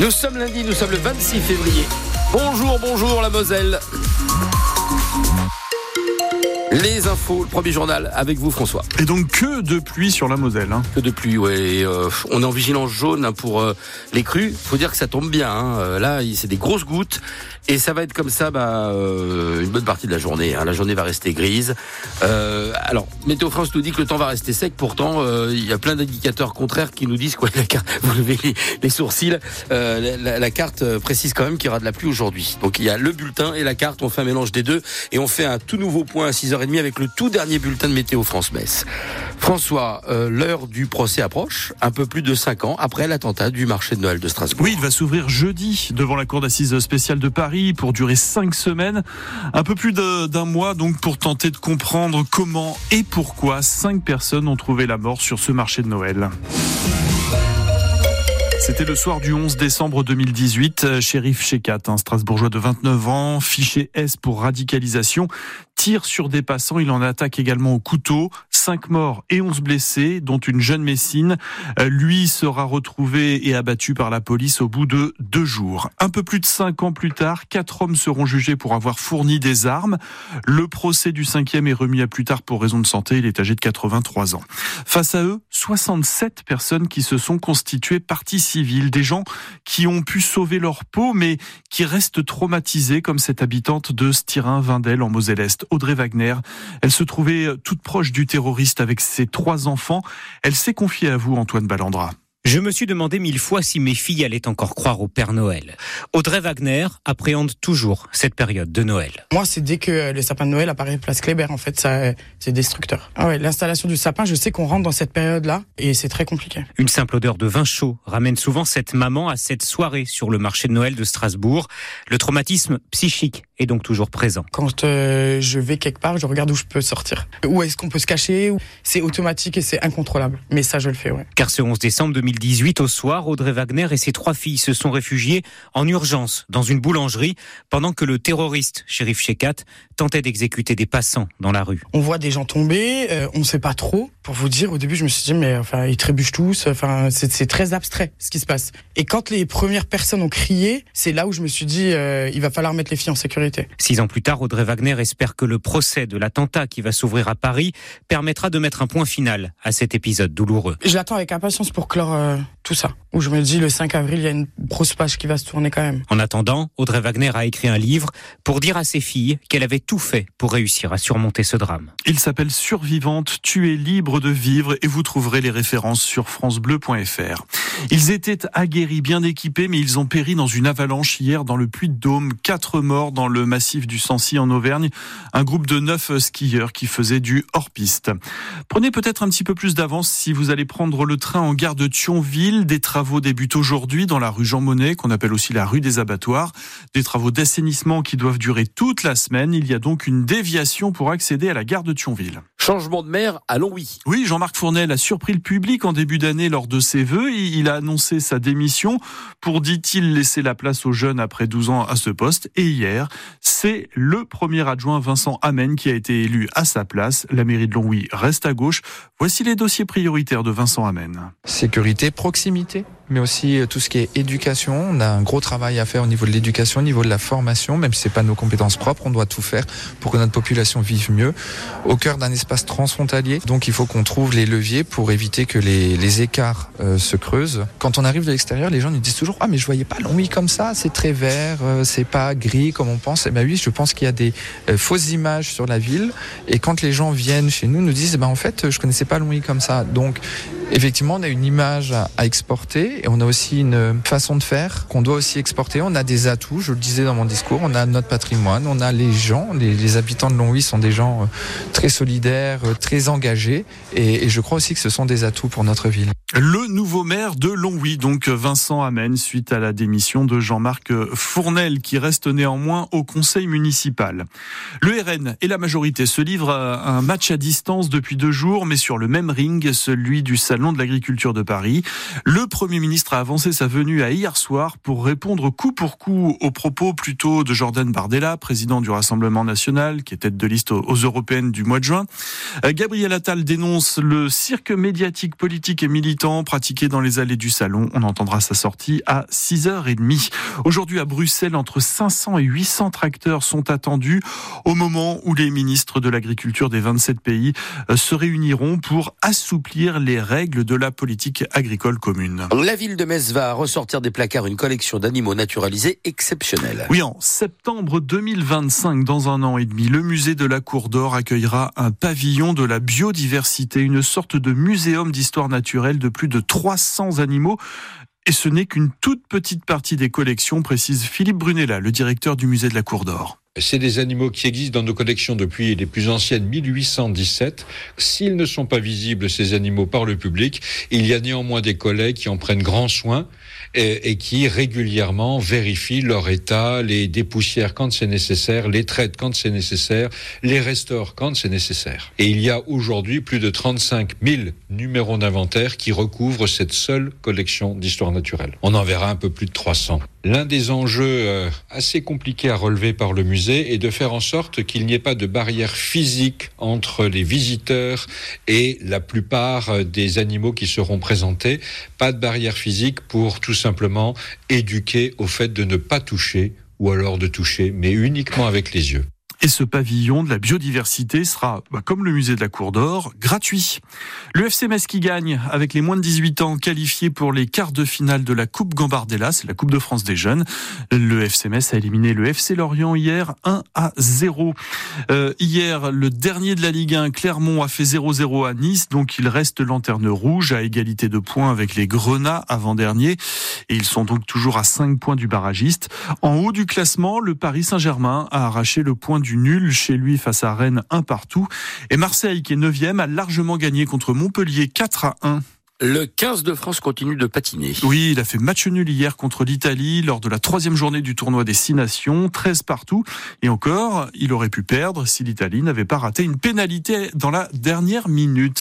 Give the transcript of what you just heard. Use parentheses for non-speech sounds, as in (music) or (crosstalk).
Nous sommes lundi, nous sommes le 26 février. Bonjour, bonjour la Moselle. Les infos, le premier journal avec vous François. Et donc que de pluie sur la Moselle. Hein. Que de pluie, ouais. Euh, on est en vigilance jaune hein, pour euh, les crues. Faut dire que ça tombe bien. Hein. Euh, là, c'est des grosses gouttes. Et ça va être comme ça bah, euh, une bonne partie de la journée. Hein. La journée va rester grise. Euh, alors, Météo France nous dit que le temps va rester sec. Pourtant, euh, il y a plein d'indicateurs contraires qui nous disent quoi. La carte, (laughs) vous levez les, sourcils. La, la, la, carte précise quand même qu'il y aura de la pluie aujourd'hui. Donc il y a le bulletin et la carte. On fait un mélange des deux et on fait un tout nouveau point à 6h30 avec le tout dernier bulletin de Météo France Metz. François, l'heure du procès approche. Un peu plus de 5 ans après l'attentat du marché de Noël de Strasbourg. Oui, il va s'ouvrir jeudi devant la cour d'assises spéciale de Paris pour durer cinq semaines, un peu plus d'un mois donc pour tenter de comprendre comment et pourquoi cinq personnes ont trouvé la mort sur ce marché de Noël. C'était le soir du 11 décembre 2018. Shérif Shekat, un Strasbourgeois de 29 ans, fiché S pour radicalisation, tire sur des passants. Il en attaque également au couteau. Cinq morts et onze blessés, dont une jeune Messine. Euh, lui sera retrouvé et abattu par la police au bout de deux jours. Un peu plus de cinq ans plus tard, quatre hommes seront jugés pour avoir fourni des armes. Le procès du cinquième est remis à plus tard pour raison de santé. Il est âgé de 83 ans. Face à eux, 67 personnes qui se sont constituées partie civile. Des gens qui ont pu sauver leur peau, mais qui restent traumatisés, comme cette habitante de Styrin-Vindel en Moselle-Est. Audrey Wagner. Elle se trouvait toute proche du avec ses trois enfants. Elle s'est confiée à vous, Antoine Ballandra. Je me suis demandé mille fois si mes filles allaient encore croire au Père Noël. Audrey Wagner appréhende toujours cette période de Noël. Moi, c'est dès que le sapin de Noël apparaît place Kléber, en fait, ça, c'est destructeur. Ah ouais, l'installation du sapin, je sais qu'on rentre dans cette période-là et c'est très compliqué. Une simple odeur de vin chaud ramène souvent cette maman à cette soirée sur le marché de Noël de Strasbourg. Le traumatisme psychique est donc toujours présent. Quand euh, je vais quelque part, je regarde où je peux sortir. Où est-ce qu'on peut se cacher? C'est automatique et c'est incontrôlable. Mais ça, je le fais, ouais. Car ce 11 décembre 2018, au soir, Audrey Wagner et ses trois filles se sont réfugiées en urgence dans une boulangerie pendant que le terroriste, shérif Shekat, tentait d'exécuter des passants dans la rue. On voit des gens tomber, euh, on ne sait pas trop. Pour vous dire, au début, je me suis dit, mais enfin, ils trébuchent tous. Enfin, c'est très abstrait ce qui se passe. Et quand les premières personnes ont crié, c'est là où je me suis dit, euh, il va falloir mettre les filles en sécurité. Six ans plus tard, Audrey Wagner espère que le procès de l'attentat qui va s'ouvrir à Paris permettra de mettre un point final à cet épisode douloureux. J'attends avec impatience pour clore euh, tout ça. Où je me dis, le 5 avril, il y a une grosse page qui va se tourner quand même. En attendant, Audrey Wagner a écrit un livre pour dire à ses filles qu'elle avait tout fait pour réussir à surmonter ce drame. Il s'appelle Survivante, tu es libre de vivre et vous trouverez les références sur francebleu.fr. Ils étaient aguerris, bien équipés, mais ils ont péri dans une avalanche hier dans le Puy-de-Dôme. Quatre morts dans le massif du Sancy en Auvergne. Un groupe de neuf skieurs qui faisaient du hors-piste. Prenez peut-être un petit peu plus d'avance si vous allez prendre le train en gare de Thionville. Des travaux débutent aujourd'hui dans la rue Jean Monnet, qu'on appelle aussi la rue des abattoirs. Des travaux d'assainissement qui doivent durer toute la semaine. Il y a donc une déviation pour accéder à la gare de Thionville. Changement de maire à Longwy. Oui, Jean-Marc Fournel a surpris le public en début d'année lors de ses vœux. Il a annoncé sa démission pour, dit-il, laisser la place aux jeunes après 12 ans à ce poste. Et hier, c'est le premier adjoint Vincent Amen qui a été élu à sa place. La mairie de Longwy reste à gauche. Voici les dossiers prioritaires de Vincent Amen. Sécurité, proximité, mais aussi tout ce qui est éducation. On a un gros travail à faire au niveau de l'éducation, au niveau de la formation, même si c'est pas nos compétences propres, on doit tout faire pour que notre population vive mieux au cœur d'un espace transfrontalier. Donc il faut qu'on trouve les leviers pour éviter que les, écarts euh, se creusent. Quand on arrive de l'extérieur, les gens nous disent toujours ah mais je voyais pas Longwy comme ça, c'est très vert, euh, c'est pas gris comme on pense. Et eh ben oui, je pense qu'il y a des euh, fausses images sur la ville. Et quand les gens viennent chez nous, nous disent eh ben en fait je connaissais pas Longwy comme ça. Donc Effectivement, on a une image à exporter et on a aussi une façon de faire qu'on doit aussi exporter. On a des atouts, je le disais dans mon discours, on a notre patrimoine, on a les gens, les, habitants de Longwy sont des gens euh, très solidaires, euh, très engagés et, je crois aussi que ce sont des atouts pour notre ville. Le nouveau maire de Longwy, donc Vincent Amen, suite à la démission de Jean-Marc Fournel qui reste néanmoins au conseil municipal. Le RN et la majorité se livrent à un match à distance depuis deux jours mais sur le même ring, celui du salon Salon de l'agriculture de Paris. Le Premier ministre a avancé sa venue à hier soir pour répondre coup pour coup aux propos plutôt de Jordan Bardella, président du Rassemblement national, qui est tête de liste aux européennes du mois de juin. Euh, Gabriel Attal dénonce le cirque médiatique, politique et militant pratiqué dans les allées du Salon. On entendra sa sortie à 6h30. Aujourd'hui à Bruxelles, entre 500 et 800 tracteurs sont attendus au moment où les ministres de l'agriculture des 27 pays euh, se réuniront pour assouplir les règles de la politique agricole commune. La ville de Metz va ressortir des placards une collection d'animaux naturalisés exceptionnelle. Oui, en septembre 2025, dans un an et demi, le musée de la Cour d'Or accueillera un pavillon de la biodiversité, une sorte de muséum d'histoire naturelle de plus de 300 animaux. Et ce n'est qu'une toute petite partie des collections, précise Philippe Brunella, le directeur du musée de la Cour d'Or. C'est des animaux qui existent dans nos collections depuis les plus anciennes 1817. S'ils ne sont pas visibles, ces animaux, par le public, il y a néanmoins des collègues qui en prennent grand soin et, qui régulièrement vérifient leur état, les dépoussièrent quand c'est nécessaire, les traitent quand c'est nécessaire, les restaurent quand c'est nécessaire. Et il y a aujourd'hui plus de 35 000 numéros d'inventaire qui recouvrent cette seule collection d'histoire naturelle. On en verra un peu plus de 300. L'un des enjeux euh, assez compliqués à relever par le musée est de faire en sorte qu'il n'y ait pas de barrière physique entre les visiteurs et la plupart euh, des animaux qui seront présentés. Pas de barrière physique pour tout simplement éduquer au fait de ne pas toucher ou alors de toucher, mais uniquement avec les yeux. Et ce pavillon de la biodiversité sera, bah, comme le musée de la Cour d'Or, gratuit. Le FC Metz qui gagne avec les moins de 18 ans qualifiés pour les quarts de finale de la Coupe Gambardella, c'est la Coupe de France des jeunes. Le FC Metz a éliminé le FC Lorient hier 1 à 0. Euh, hier, le dernier de la Ligue 1, Clermont, a fait 0-0 à Nice, donc il reste lanterne rouge à égalité de points avec les Grenats avant-dernier. Et ils sont donc toujours à 5 points du barragiste. En haut du classement, le Paris Saint-Germain a arraché le point du nul chez lui face à Rennes un partout. Et Marseille, qui est 9 a largement gagné contre Montpellier 4 à 1. Le 15 de France continue de patiner. Oui, il a fait match nul hier contre l'Italie lors de la troisième journée du tournoi des Six Nations, 13 partout. Et encore, il aurait pu perdre si l'Italie n'avait pas raté une pénalité dans la dernière minute.